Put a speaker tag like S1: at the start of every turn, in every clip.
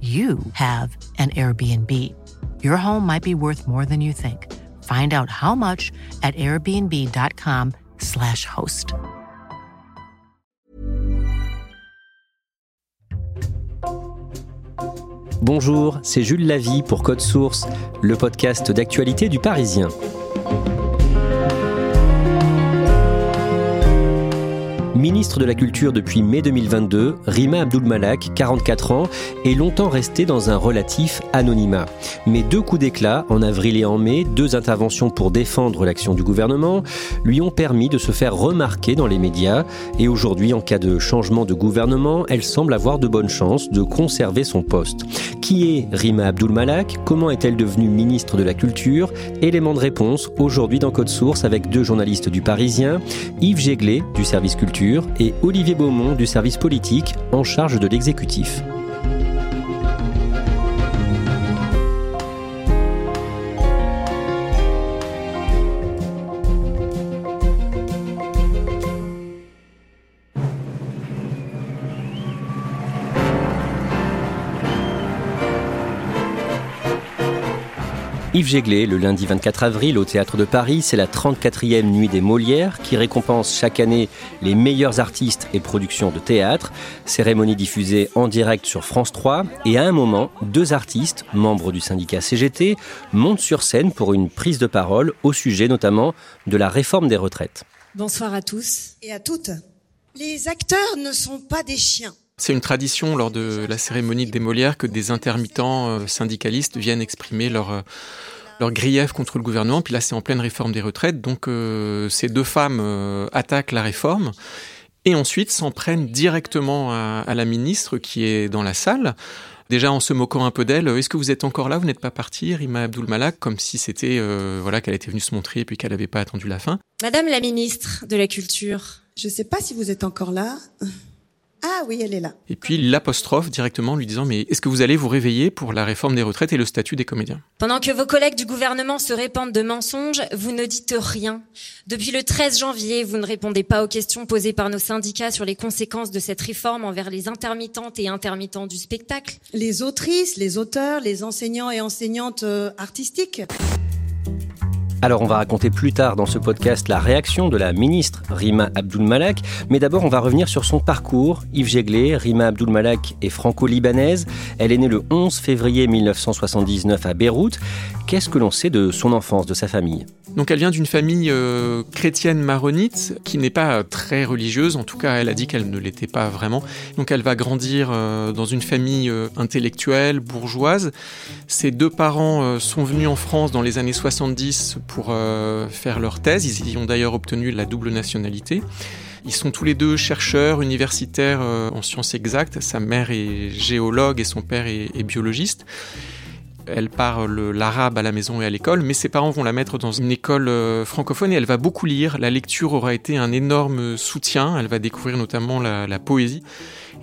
S1: you have an Airbnb. Your home might be worth more than you think. Find out how much at airbnb.com/slash host.
S2: Bonjour, c'est Jules Lavie pour Code Source, le podcast d'actualité du Parisien. Ministre de la Culture depuis mai 2022, Rima Abdul-Malak, 44 ans, est longtemps restée dans un relatif anonymat. Mais deux coups d'éclat, en avril et en mai, deux interventions pour défendre l'action du gouvernement, lui ont permis de se faire remarquer dans les médias. Et aujourd'hui, en cas de changement de gouvernement, elle semble avoir de bonnes chances de conserver son poste. Qui est Rima Abdul-Malak? Comment est-elle devenue ministre de la Culture? Élément de réponse aujourd'hui dans Code Source avec deux journalistes du Parisien, Yves Jéglet du service culture et Olivier Beaumont du service politique en charge de l'exécutif. Yves Jéglé, le lundi 24 avril au Théâtre de Paris, c'est la 34e nuit des Molières qui récompense chaque année les meilleurs artistes et productions de théâtre. Cérémonie diffusée en direct sur France 3 et à un moment, deux artistes, membres du syndicat CGT, montent sur scène pour une prise de parole au sujet notamment de la réforme des retraites.
S3: Bonsoir à tous.
S4: Et à toutes. Les acteurs ne sont pas des chiens.
S5: C'est une tradition lors de la cérémonie des Molières que des intermittents euh, syndicalistes viennent exprimer leur, euh, leur grief contre le gouvernement. Puis là, c'est en pleine réforme des retraites. Donc, euh, ces deux femmes attaquent la réforme et ensuite s'en prennent directement à, à, la ministre qui est dans la salle. Déjà en se moquant un peu d'elle, est-ce que vous êtes encore là? Vous n'êtes pas partie, Rima Abdul Malak, comme si c'était voilà qu'elle était venue se montrer et puis qu'elle n'avait pas attendu la fin.
S3: Madame la ministre de la Culture.
S4: Je ne sais pas si vous êtes encore là. Ah oui, elle est là.
S5: Et puis l'apostrophe directement lui disant mais est-ce que vous allez vous réveiller pour la réforme des retraites et le statut des comédiens?
S3: Pendant que vos collègues du gouvernement se répandent de mensonges, vous ne dites rien. Depuis le 13 janvier, vous ne répondez pas aux questions posées par nos syndicats sur les conséquences de cette réforme envers les intermittentes et intermittents du spectacle.
S4: Les autrices, les auteurs, les enseignants et enseignantes euh, artistiques.
S2: Alors on va raconter plus tard dans ce podcast la réaction de la ministre Rima Abdul-Malak, mais d'abord on va revenir sur son parcours. Yves Jéglé, Rima Abdul-Malak est franco-libanaise. Elle est née le 11 février 1979 à Beyrouth. Qu'est-ce que l'on sait de son enfance, de sa famille?
S5: Donc elle vient d'une famille euh, chrétienne maronite qui n'est pas très religieuse, en tout cas elle a dit qu'elle ne l'était pas vraiment. Donc elle va grandir euh, dans une famille euh, intellectuelle, bourgeoise. Ses deux parents sont venus en France dans les années 70 pour faire leur thèse. Ils y ont d'ailleurs obtenu la double nationalité. Ils sont tous les deux chercheurs universitaires en sciences exactes. Sa mère est géologue et son père est biologiste. Elle parle l'arabe à la maison et à l'école, mais ses parents vont la mettre dans une école euh, francophone et elle va beaucoup lire. La lecture aura été un énorme soutien. Elle va découvrir notamment la, poésie.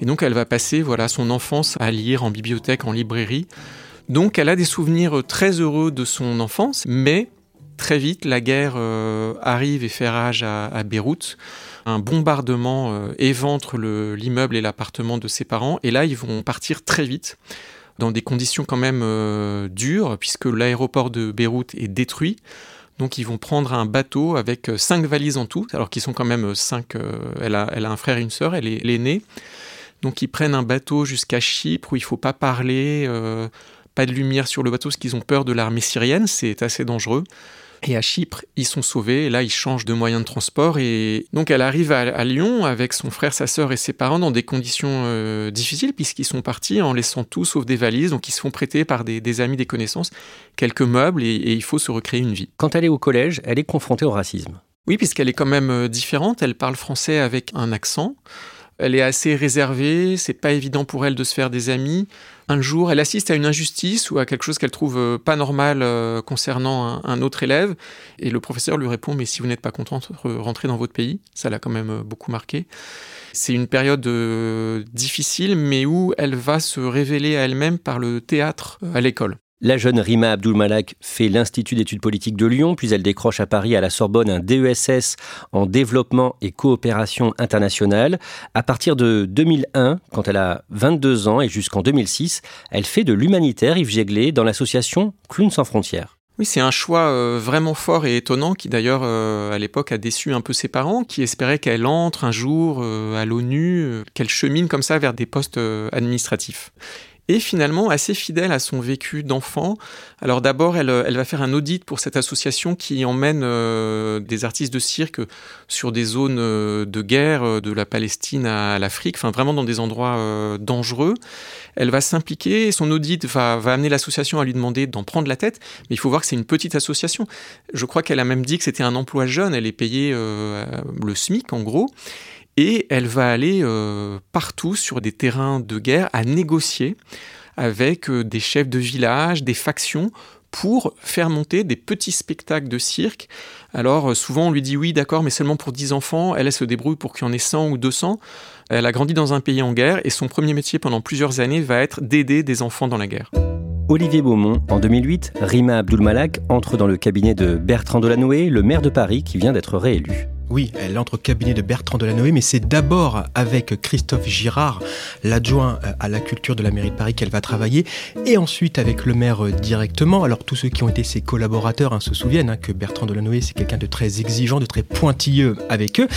S5: Et donc elle va passer voilà, son enfance à lire en bibliothèque, en librairie. Donc elle a des souvenirs très heureux de son enfance, mais très vite la guerre euh, arrive et fait rage à, à Beyrouth. Un bombardement euh, éventre l'immeuble et l'appartement de ses parents, et là ils vont partir très vite dans des conditions quand même euh, dures, puisque l'aéroport de Beyrouth est détruit. Donc ils vont prendre un bateau avec cinq valises en tout, alors qu'ils sont quand même cinq. Euh, elle, a, elle a un frère et une sœur, elle est l'aînée. Donc ils prennent un bateau jusqu'à Chypre où il faut pas parler, euh, pas de lumière sur le bateau parce qu'ils ont peur de l'armée syrienne, c'est assez dangereux. Et à Chypre, ils sont sauvés. Et là, ils changent de moyen de transport. Et donc, elle arrive à, Lyon avec son frère, sa sœur et ses parents dans des conditions euh, difficiles puisqu'ils sont partis en laissant tout sauf des valises. Donc, ils se font prêter par des, amis, des connaissances, quelques meubles et, et il faut se recréer une vie.
S2: Quand elle est au collège, elle est confrontée au racisme.
S5: Oui, puisqu'elle est quand même euh, différente. Elle parle français avec un accent. Elle est assez réservée, c'est pas évident pour elle de se faire des amis. Un jour, elle assiste à une injustice ou à quelque chose qu'elle trouve euh, pas normal euh, concernant un, autre élève, et le professeur lui répond Mais si vous n'êtes pas contente, rentrez dans votre pays. Ça l'a quand même euh, beaucoup marqué. C'est une période difficile, mais où elle va se révéler à elle-même par le théâtre à l'école.
S2: La jeune Rima Abdul-Malak fait l'Institut d'études politiques de Lyon, puis elle décroche à Paris à la Sorbonne un DESS en développement et coopération internationale. À partir de 2001, quand elle a 22 ans et jusqu'en 2006, elle fait de l'humanitaire Yves Jéglé dans l'association Clowns sans frontières.
S5: Oui, c'est un choix euh, vraiment fort et étonnant qui d'ailleurs euh, à l'époque a déçu un peu ses parents qui espéraient qu'elle entre un jour euh, à l'ONU, qu'elle chemine comme ça vers des postes administratifs et finalement assez fidèle à son vécu d'enfant. Alors d'abord, elle, va faire un audit pour cette association qui emmène euh, des artistes de cirque sur des zones euh, de guerre, euh, de la Palestine à l'Afrique, enfin vraiment dans des endroits dangereux. Elle va s'impliquer, son audit va amener l'association à lui demander d'en prendre la tête, mais il faut voir que c'est une petite association. Je crois qu'elle a même dit que c'était un emploi jeune, elle est payée le SMIC en gros et elle va aller euh, partout sur des terrains de guerre à négocier avec euh, des chefs de village, des factions, pour faire monter des petits spectacles de cirque. Alors euh, souvent on lui dit oui d'accord mais seulement pour 10 enfants, elle, se débrouille pour qu'il y en ait 100 ou 200. Elle a grandi dans un pays en guerre et son premier métier pendant plusieurs années va être d'aider des enfants dans la guerre.
S2: Olivier Beaumont, en 2008, Rima Abdul-Malak entre dans le cabinet de Bertrand Delanoë, le maire de Paris qui vient d'être réélu.
S6: Oui, elle entre au cabinet de Bertrand Delanoë, mais c'est d'abord avec Christophe Girard, l'adjoint euh, à la culture de la mairie de Paris, qu'elle va travailler, et ensuite avec le maire euh, directement. Alors tous ceux qui ont été ses collaborateurs hein, se souviennent hein, que Bertrand Delanoë, c'est quelqu'un de très exigeant, de très pointilleux avec eux,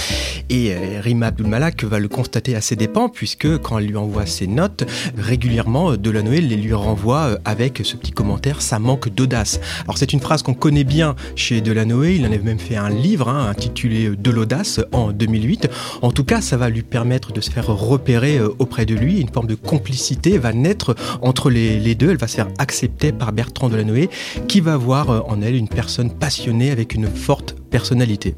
S6: et euh, Rima Abdulmalak va le constater à ses dépens, puisque quand elle lui envoie ses notes, régulièrement, Delanoë les lui renvoie avec ce petit commentaire « ça manque d'audace ». Alors c'est une phrase qu'on connaît bien chez Delanoë, il en avait même fait un livre hein, intitulé de l'audace en 2008. En tout cas, ça va lui permettre de se faire repérer euh, auprès de lui. Une forme de complicité va naître entre les, deux. Elle va se faire accepter par Bertrand Delanoë, qui va voir euh, en elle une personne passionnée avec une forte personnalité.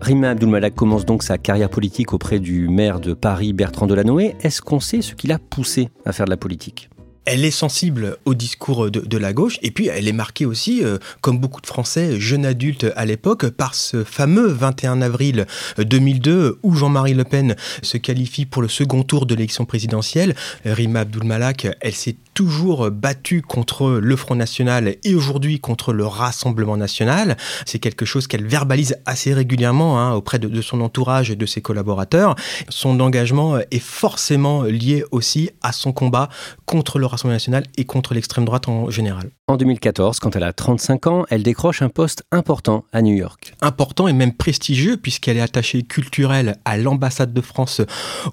S2: Rima Abdulmalak commence donc sa carrière politique auprès du maire de Paris, Bertrand Delanoë. Est-ce qu'on sait ce qui l'a poussé à faire de la politique?
S6: Elle est sensible au discours de, la gauche et puis elle est marquée aussi, euh, comme beaucoup de Français, jeunes adultes à l'époque, par ce fameux 21 avril 2002 où Jean-Marie Le Pen se qualifie pour le second tour de l'élection présidentielle. Rima Abdulmalak, elle s'est toujours battue contre le Front National et aujourd'hui contre le Rassemblement National. C'est quelque chose qu'elle verbalise assez régulièrement hein, auprès de, de son entourage et de ses collaborateurs. Son engagement est forcément lié aussi à son combat contre le Rassemblement national et contre l'extrême droite en général.
S2: En 2014, quand elle a 35 ans, elle décroche un poste important à New York.
S6: Important et même prestigieux puisqu'elle est attachée culturelle à l'ambassade de France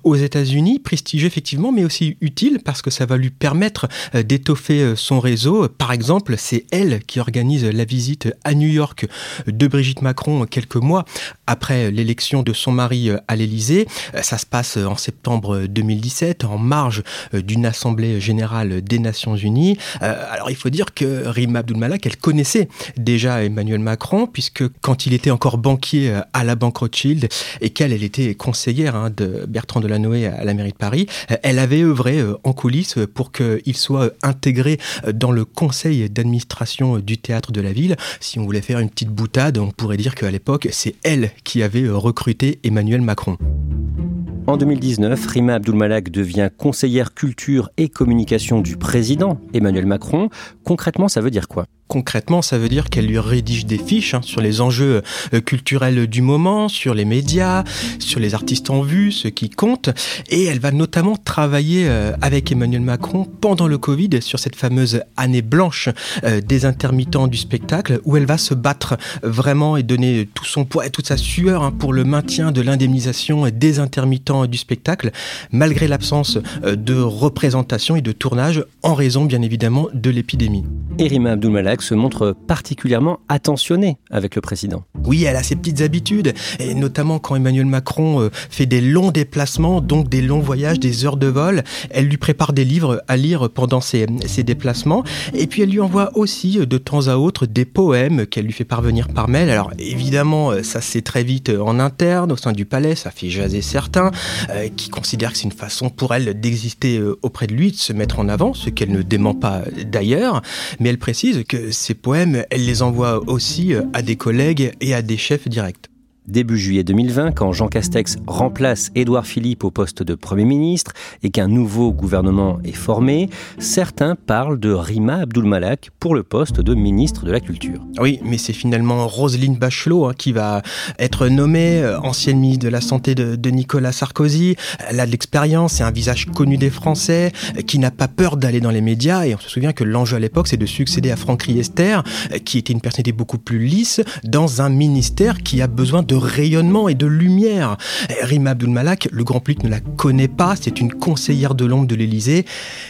S6: aux États-Unis. Prestigieux effectivement, mais aussi utile parce que ça va lui permettre d'étoffer euh, son réseau. Par exemple, c'est elle qui organise la visite à New York de Brigitte Macron quelques mois après l'élection de son mari euh, à l'Élysée. Ça se passe en septembre 2017 en marge d'une assemblée générale des Nations Unies. Alors il faut dire que Rima Abdul-Malak, elle connaissait déjà Emmanuel Macron puisque quand il était encore banquier à la Banque Rothschild et qu'elle, elle était conseillère hein, de Bertrand Delanoë à la mairie de Paris, elle avait œuvré en coulisses pour qu'il soit intégré dans le conseil d'administration du théâtre de la ville. Si on voulait faire une petite boutade, on pourrait dire qu'à l'époque, c'est elle qui avait recruté Emmanuel Macron.
S2: En 2019, Rima Abdulmalak devient conseillère culture et communication du président Emmanuel Macron. Concrètement, ça veut dire quoi?
S6: Concrètement, ça veut dire qu'elle lui rédige des fiches hein, sur les enjeux euh, culturels du moment, sur les médias, sur les artistes en vue, ce qui compte. Et elle va notamment travailler euh, avec Emmanuel Macron pendant le Covid sur cette fameuse année blanche euh, des intermittents du spectacle, où elle va se battre vraiment et donner tout son poids et toute sa sueur hein, pour le maintien de l'indemnisation des intermittents du spectacle, malgré l'absence de représentation et de tournage en raison bien évidemment de l'épidémie.
S2: Erima Se montre particulièrement attentionnée avec le président.
S6: Oui, elle a ses petites habitudes, et notamment quand Emmanuel Macron euh, fait des longs déplacements, donc des longs voyages, des heures de vol, elle lui prépare des livres à lire pendant ses, déplacements, et puis elle lui envoie aussi euh, de temps à autre des poèmes qu'elle lui fait parvenir par mail. Alors évidemment, euh, ça c'est très vite en interne, au sein du palais, ça fait jaser certains, qui considèrent que c'est une façon pour elle d'exister auprès de lui, de se mettre en avant, ce qu'elle ne dément pas d'ailleurs, mais elle précise que ces poèmes, elle les envoie aussi euh, à des collègues et à des chefs directs.
S2: Début juillet 2020, quand Jean Castex remplace Édouard Philippe au poste de Premier ministre et qu'un nouveau gouvernement est formé, certains parlent de Rima Abdulmalak pour le poste de ministre de la Culture.
S6: Oui, mais c'est finalement Roselyne Bachelot hein, qui va être nommée euh, ancienne ministre de la Santé de, Nicolas Sarkozy. Elle a de l'expérience, c'est un visage connu des Français, euh, qui n'a pas peur d'aller dans les médias. Et on se souvient que l'enjeu à l'époque, c'est de succéder à Franck Riester, euh, qui était une personnalité beaucoup plus lisse, dans un ministère qui a besoin de de rayonnement et de lumière. Rima Abdul-Malak, le grand public ne la connaît pas, c'est une conseillère de l'ombre de l'Élysée,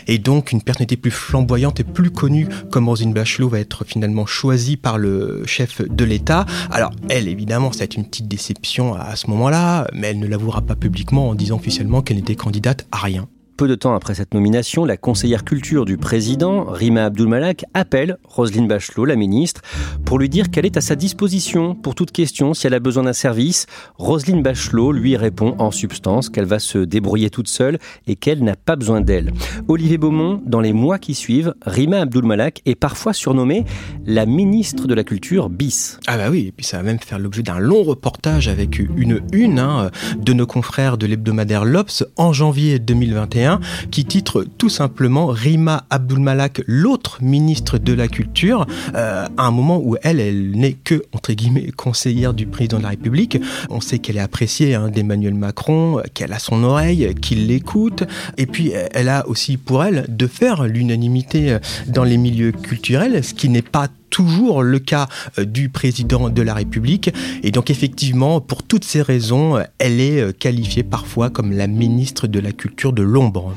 S6: et donc une personnalité plus flamboyante et plus connue comme Rosine Bachelot va être finalement choisie par le chef de l'État. Alors elle, évidemment, ça a été une petite déception à ce moment-là, mais elle ne l'avouera pas publiquement en disant officiellement qu'elle n'était candidate à rien.
S2: Peu de temps après cette nomination, la conseillère culture du président, Rima Abdulmalak, appelle Roselyne Bachelot, la ministre, pour lui dire qu'elle est à sa disposition pour toute question si elle a besoin d'un service. Roselyne Bachelot lui répond en substance qu'elle va se débrouiller toute seule et qu'elle n'a pas besoin d'elle. Olivier Beaumont, dans les mois qui suivent, Rima Abdulmalak est parfois surnommée la ministre de la culture bis.
S6: Ah bah oui, et puis ça va même faire l'objet d'un long reportage avec une une hein, de nos confrères de l'hebdomadaire L'Obs en janvier 2021 qui titre tout simplement Rima Abdulmalak, l'autre ministre de la Culture, euh, à un moment où elle, elle n'est que, entre guillemets, conseillère du président de la République. On sait qu'elle est appréciée hein, d'Emmanuel Macron, qu'elle a son oreille, qu'il l'écoute, et puis elle a aussi pour elle de faire l'unanimité dans les milieux culturels, ce qui n'est pas toujours le cas euh, du président de la République. Et donc effectivement, pour toutes ces raisons, euh, elle est euh, qualifiée parfois comme la ministre de la Culture de l'ombre.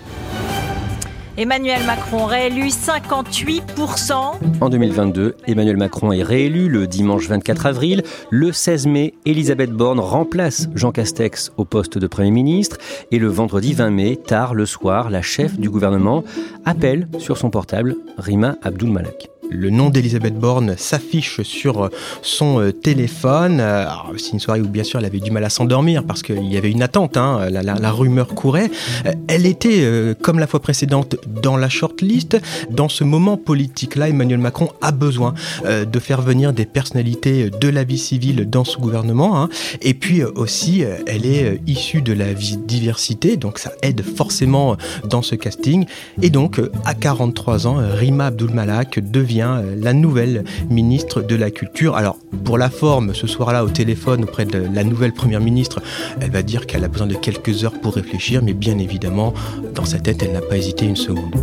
S7: Emmanuel Macron réélu 58%.
S2: En 2022, Emmanuel Macron est réélu le dimanche 24 avril. Le 16 mai, Elisabeth Borne remplace Jean Castex au poste de Premier ministre. Et le vendredi 20 mai, tard le soir, la chef du gouvernement appelle sur son portable Rima Abdul Malak
S6: le nom d'Elisabeth Borne s'affiche sur son euh, téléphone. Euh, c'est une soirée où bien sûr elle avait du mal à s'endormir parce qu'il y avait une attente, hein, la, rumeur courait. Euh, elle était, comme la fois précédente, dans la shortlist. Dans ce moment politique-là, Emmanuel Macron a besoin de faire venir des personnalités de la vie civile dans ce gouvernement. Hein. Et puis aussi, elle est issue de la diversité, donc ça aide forcément dans ce casting. Et donc, à 43 ans, Rima Abdulmalak devient euh, la nouvelle ministre de la Culture. Alors, pour la forme, ce soir-là, au téléphone, auprès de la nouvelle première ministre, elle va dire qu'elle a besoin de quelques heures pour réfléchir, mais bien évidemment, dans sa tête, elle n'a pas hésité une seconde.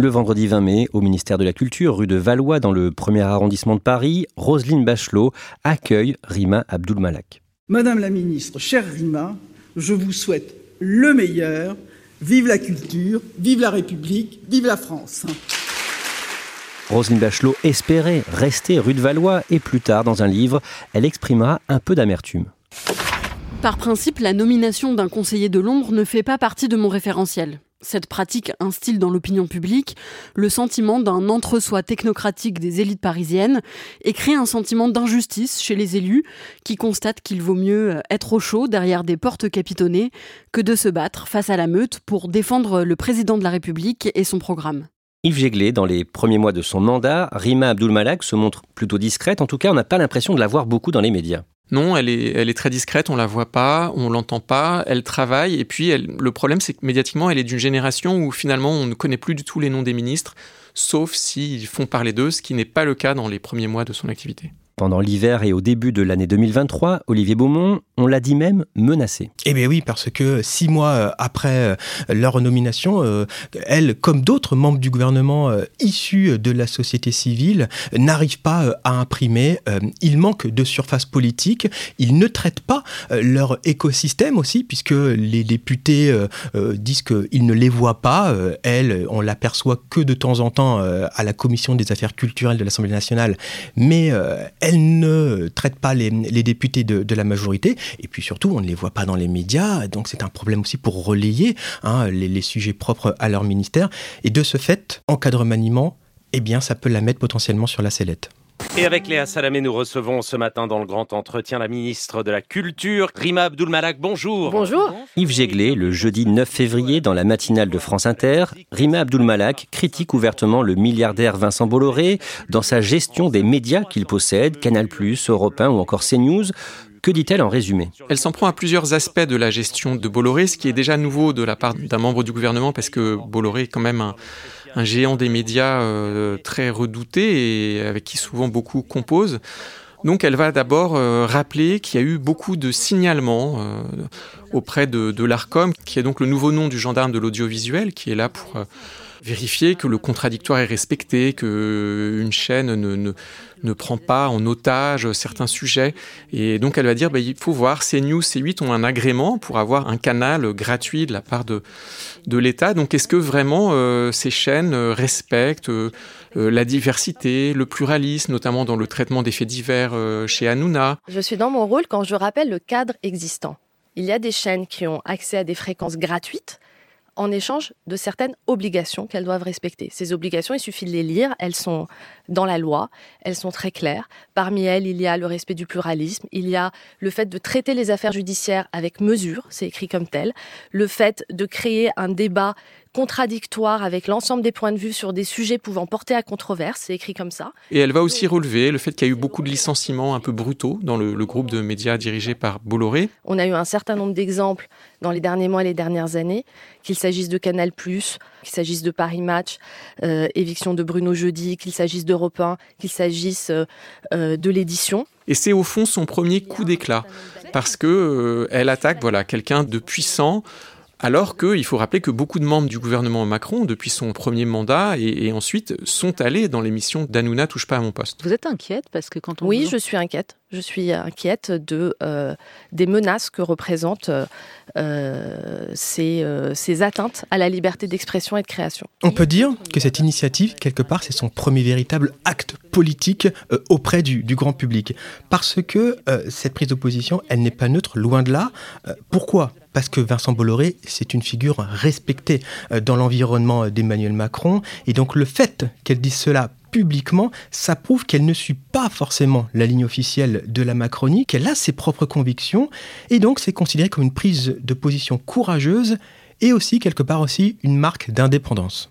S2: Le vendredi 20 mai, au ministère de la Culture, rue de Valois, dans le premier arrondissement de Paris, Roselyne Bachelot accueille Rima Abdulmalak.
S8: Madame la ministre, chère Rima, je vous souhaite le meilleur. Vive la culture, vive la République, vive la France.
S2: Roselyne Bachelot espérait rester rue de Valois et plus tard, dans un livre, elle exprimera un peu d'amertume.
S9: Par principe, la nomination d'un conseiller de l'ombre ne fait pas partie de mon référentiel. Cette pratique instille dans l'opinion publique le sentiment d'un entre-soi technocratique des élites parisiennes et crée un sentiment d'injustice chez les élus qui constatent qu'il vaut mieux euh, être au chaud derrière des portes capitonnées que de se battre face à la meute pour défendre le président de la République et son programme.
S2: Yves Jéglé, dans les premiers mois de son mandat, Rima Abdulmalak se montre plutôt discrète. En tout cas, on n'a pas l'impression de la voir beaucoup dans les médias.
S5: Non, elle est, très discrète, on la voit pas, on l'entend pas, elle travaille, et puis le problème c'est que médiatiquement, elle est d'une génération où finalement on ne connaît plus du tout les noms des ministres, sauf s'ils font parler d'eux, ce qui n'est pas le cas dans les premiers mois de son activité.
S2: Pendant l'hiver et au début de l'année 2023, Olivier Beaumont, on l'a dit même, menacé.
S6: Eh bien oui, parce que six mois euh, après euh, leur nomination, euh, elle, comme d'autres membres du gouvernement issus de la société civile, n'arrivent pas à imprimer. Ils manquent de surface politique. Ils ne traitent pas leur écosystème aussi, puisque les députés disent qu'ils ne les voient pas. Elle, on l'aperçoit que de temps en temps à la commission des affaires culturelles de l'Assemblée nationale, mais elle ne traite pas les, députés de, la majorité, et puis surtout, on ne les voit pas dans les médias, donc c'est un problème aussi pour relayer hein, les, les, sujets propres à leur ministère, et de ce fait, en cas de remaniement, eh bien, ça peut la mettre potentiellement sur la sellette.
S10: Et avec Léa Salamé, nous recevons ce matin dans le grand entretien la ministre de la Culture, Rima Abdulmalak. Bonjour.
S7: Bonjour.
S2: Yves Jéglé, le jeudi 9 février, dans la matinale de France Inter, Rima Abdulmalak critique ouvertement le milliardaire Vincent Bolloré dans sa gestion des médias qu'il possède, Canal+, Europe 1 ou encore CNews. Que dit-elle en résumé?
S5: Elle s'en prend à plusieurs aspects de la gestion de Bolloré, ce qui est déjà nouveau de la part d'un membre du gouvernement, parce que Bolloré est quand même un, un géant des médias euh, très redouté et avec qui souvent beaucoup composent. Donc elle va d'abord euh, rappeler qu'il y a eu beaucoup de signalements euh, auprès de, l'ARCOM, qui est donc le nouveau nom du gendarme de l'audiovisuel, qui est là pour vérifier que le contradictoire est respecté, que une chaîne ne, prend pas en otage certains sujets. Et donc elle va dire, bah, il faut voir, CNews, C8 ont un agrément pour avoir un canal gratuit de la part de, de l'État. Donc est-ce que vraiment euh, ces chaînes respectent euh, la diversité, le pluralisme, notamment dans le traitement des faits divers euh, chez Hanouna
S11: Je suis dans mon rôle quand je rappelle le cadre existant. Il y a des chaînes qui ont accès à des fréquences gratuites en échange de certaines obligations qu'elles doivent respecter. Ces obligations, il suffit de les lire, elles sont dans la loi, elles sont très claires. Parmi elles, il y a le respect du pluralisme, il y a le fait de traiter les affaires judiciaires avec mesure, c'est écrit comme tel, le fait de créer un débat contradictoire avec l'ensemble des points de vue sur des sujets pouvant porter à controverse, c'est écrit comme ça.
S5: Et elle va aussi relever le fait qu'il y a eu beaucoup de licenciements un peu brutaux dans le, groupe de médias dirigé par Bolloré.
S11: On a eu un certain nombre d'exemples dans les derniers mois et les dernières années, qu'il s'agisse de Canal+, qu'il s'agisse de Paris Match, euh, éviction de Bruno Jeudi, qu'il s'agisse d'Europe 1, qu'il s'agisse euh, euh, de l'édition.
S5: Et c'est au fond son premier coup d'éclat, parce que elle attaque voilà quelqu'un de puissant alors qu'il faut rappeler que beaucoup de membres du gouvernement Macron, depuis son premier mandat et, ensuite, sont allés dans l'émission d'Anouna touche pas à mon poste.
S7: Vous êtes inquiète parce que quand on
S11: oui, je suis inquiète. Je suis inquiète de euh, des menaces que représentent euh, ces, euh, ces, atteintes à la liberté d'expression et de création.
S6: On peut dire que cette initiative, quelque part, c'est son premier véritable acte politique auprès du, du, grand public, parce que cette prise d'opposition, elle n'est pas neutre, loin de là. pourquoi? Parce que Vincent Bolloré, c'est une figure respectée euh, dans l'environnement d'Emmanuel Macron. Et donc le fait qu'elle dise cela publiquement, ça prouve qu'elle ne suit pas forcément la ligne officielle de la Macronie, qu'elle a ses propres convictions, et donc c'est considéré comme une prise de position courageuse et aussi quelque part aussi une marque d'indépendance.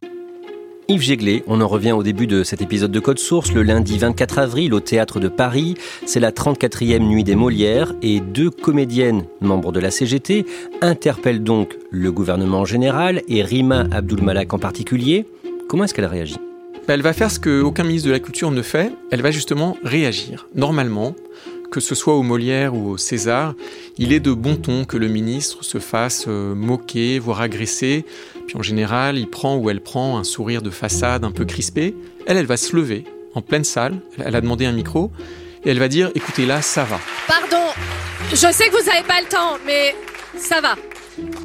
S2: Yves Jéglé, on en revient au début de cet épisode de Code Source, le lundi 24 avril au Théâtre de Paris. C'est la 34e nuit des Molières et deux comédiennes, membres de la CGT, interpellent donc le gouvernement en général et Rima Abdulmalak en particulier. Comment est-ce qu'elle réagit?
S5: Bah, Elle va faire ce qu'aucun ministre de la Culture ne fait, elle va justement réagir. Normalement, que ce soit au Molière ou au César, il est de bon ton que le ministre se fasse euh, moquer, voire agresser. Puis en général, il prend ou elle prend un sourire de façade un peu crispé. Elle, elle va se lever en pleine salle. Elle a demandé un micro et elle va dire "Écoutez, là, ça va."
S12: Pardon, je sais que vous n'avez pas le temps, mais ça va.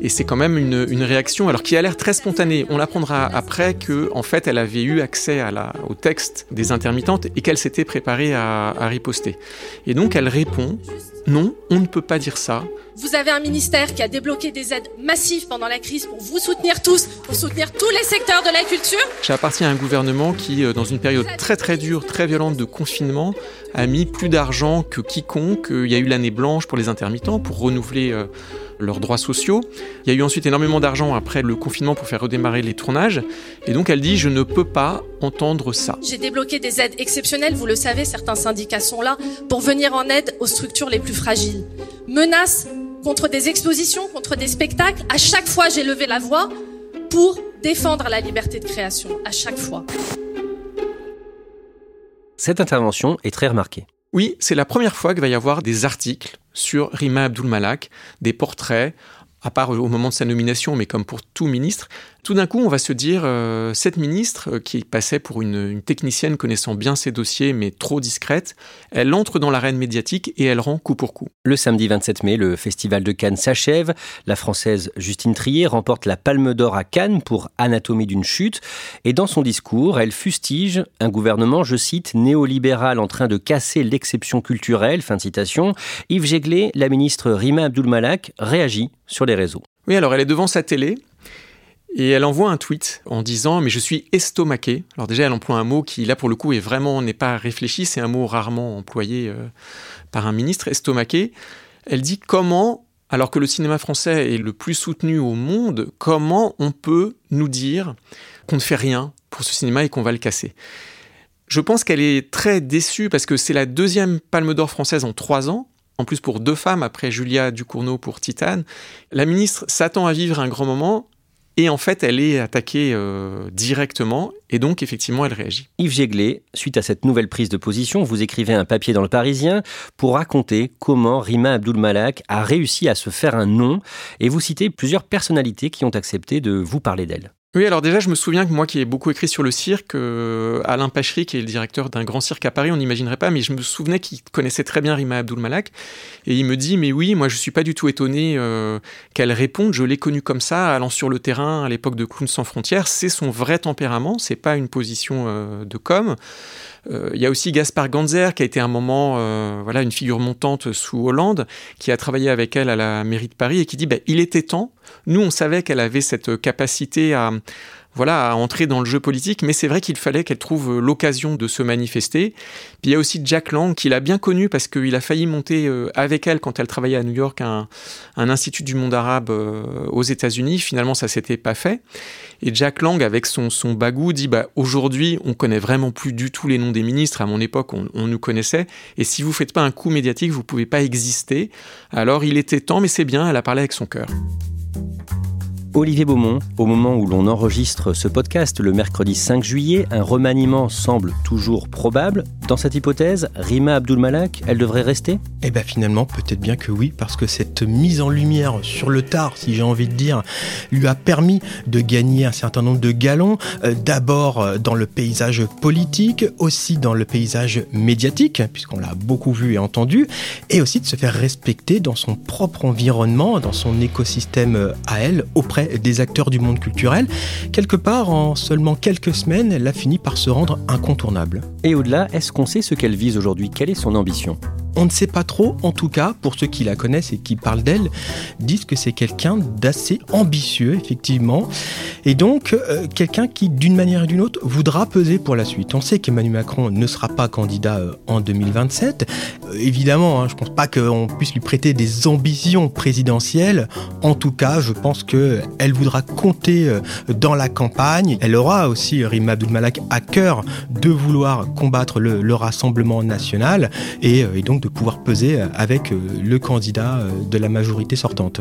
S5: Et c'est quand même une, réaction, alors qui a l'air très spontanée. On apprendra après que, en fait, elle avait eu accès à la, au texte des intermittentes et qu'elle s'était préparée à, à riposter. Et donc, elle répond non, on ne peut pas dire ça.
S12: Vous avez un ministère qui a débloqué des aides massives pendant la crise pour vous soutenir tous, pour soutenir tous les secteurs de la culture.
S5: J'appartiens à un gouvernement qui, euh, dans une période très très dure, très violente de confinement, a mis plus d'argent que quiconque. Il y a eu l'année blanche pour les intermittents, pour renouveler euh, leurs droits sociaux. Il y a eu ensuite énormément d'argent après le confinement pour faire redémarrer les tournages. Et donc elle dit, je ne peux pas entendre ça.
S12: J'ai débloqué des aides exceptionnelles, vous le savez, certains syndicats sont là, pour venir en aide aux structures les plus fragiles. Menaces contre des expositions, contre des spectacles, à chaque fois j'ai levé la voix pour défendre la liberté de création, à chaque fois.
S2: Cette intervention est très remarquée.
S5: Oui, c'est la première fois qu'il va y avoir des articles sur Rima Abdul Malak, des portraits, à part au moment de sa nomination, mais comme pour tout ministre, tout d'un coup, on va se dire, euh, cette ministre, euh, qui passait pour une, technicienne connaissant bien ses dossiers, mais trop discrète, elle entre dans l'arène médiatique et elle rend coup pour coup.
S2: Le samedi 27 mai, le Festival de Cannes s'achève. La Française Justine Trier remporte la Palme d'Or à Cannes pour Anatomie d'une chute. Et dans son discours, elle fustige un gouvernement, je cite, néolibéral en train de casser l'exception culturelle. Fin de citation. Yves Jéglé, la ministre Rima Abdul-Malak, réagit sur les réseaux.
S5: Oui, alors elle est devant sa télé et elle envoie un tweet en disant mais je suis estomaqué. Alors déjà elle emploie un mot qui là pour le coup est vraiment n'est pas réfléchi, c'est un mot rarement employé euh, par un ministre estomaqué. Elle dit comment alors que le cinéma français est le plus soutenu au monde, comment on peut nous dire qu'on ne fait rien pour ce cinéma et qu'on va le casser? Je pense qu'elle est très déçue parce que c'est la deuxième Palme d'Or française en trois ans en plus pour deux femmes après Julia Ducournau pour Titane. La ministre s'attend à vivre un grand moment et en fait, elle est attaquée euh, directement et donc effectivement, elle réagit.
S2: Yves Jéglé, suite à cette nouvelle prise de position, vous écrivez un papier dans le Parisien pour raconter comment Rima Abdul Malak a réussi à se faire un nom et vous citez plusieurs personnalités qui ont accepté de vous parler d'elle.
S5: Oui, alors déjà, je me souviens que moi qui ai beaucoup écrit sur le cirque, euh, Alain Pachery, qui est le directeur d'un grand cirque à Paris, on n'imaginerait pas, mais je me souvenais qu'il connaissait très bien Rima Abdul Malak. Et il me dit, mais oui, moi je suis pas du tout étonné euh, qu'elle réponde, je l'ai connue comme ça, allant sur le terrain à l'époque de Clown sans frontières, c'est son vrai tempérament, c'est pas une position euh, de com'. Euh, il y a aussi Gaspard Ganzer, qui a été un moment euh, voilà, une figure montante sous Hollande, qui a travaillé avec elle à la mairie de Paris et qui dit bah, il était temps. Nous, on savait qu'elle avait cette capacité à voilà, à entrer dans le jeu politique, mais c'est vrai qu'il fallait qu'elle trouve l'occasion de se manifester. Puis il y a aussi Jack Lang, qu'il a bien connu parce qu'il a failli monter euh, avec elle quand elle travaillait à New York un, un institut du monde arabe euh, aux États-Unis. Finalement, ça s'était pas fait. Et Jack Lang, avec son, son bagou, dit bah, aujourd'hui, on connaît vraiment plus du tout les noms des ministres. À mon époque, on, on nous connaissait. Et si vous faites pas un coup médiatique, vous pouvez pas exister. Alors il était temps, mais c'est bien, elle a parlé avec son cœur.
S2: Olivier Beaumont, au moment où l'on enregistre ce podcast le mercredi 5 juillet, un remaniement semble toujours probable. Dans cette hypothèse, Rima Abdul-Malak, elle devrait rester?
S6: Eh bien finalement, peut-être bien que oui, parce que cette mise en lumière sur le tard, si j'ai envie de dire, lui a permis de gagner un certain nombre de galons, euh, d'abord euh, dans le paysage politique, aussi dans le paysage médiatique, puisqu'on l'a beaucoup vu et entendu, et aussi de se faire respecter dans son propre environnement, dans son écosystème euh, à elle, auprès des acteurs du monde culturel. Quelque part, en seulement quelques semaines, elle a fini par se rendre incontournable.
S2: Et au-delà, est-ce qu'on sait ce qu'elle vise aujourd'hui? Quelle est son ambition?
S6: On ne sait pas trop, en tout cas, pour ceux qui la connaissent et qui parlent d'elle, disent que c'est quelqu'un d'assez ambitieux, effectivement, et donc euh, quelqu'un qui, d'une manière ou d'une autre, voudra peser pour la suite. On sait qu'Emmanuel Macron ne sera pas candidat euh, en 2027. Euh, évidemment, hein, je ne pense pas qu'on puisse lui prêter des ambitions présidentielles. En tout cas, je pense qu'elle voudra compter dans la campagne. Elle aura aussi, Rima Abdul-Malak, à cœur de vouloir combattre le, Rassemblement national, et, et donc de pouvoir peser avec euh, le candidat euh, de la majorité sortante.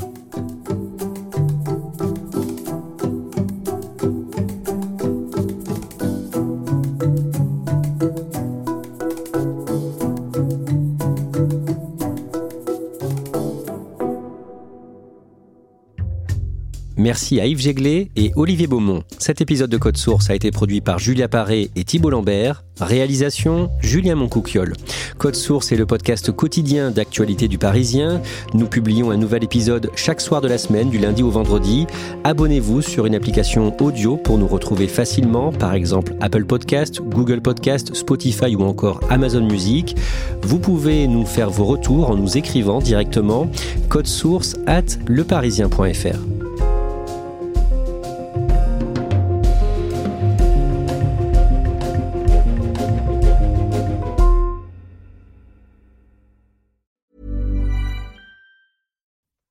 S2: Merci à Yves Jéglé et Olivier Beaumont. Cet épisode de Code Source a été produit par Julia Paré et Thibault Lambert. Réalisation Julien Moncouquiole. Code Source est le podcast quotidien d'actualité du Parisien. Nous publions un nouvel épisode chaque soir de la semaine, du lundi au vendredi. Abonnez-vous sur une application audio pour nous retrouver facilement, par exemple Apple Podcast, Google Podcast, Spotify ou encore Amazon Music. Vous pouvez nous faire vos retours en nous écrivant directement code source at leparisien.fr.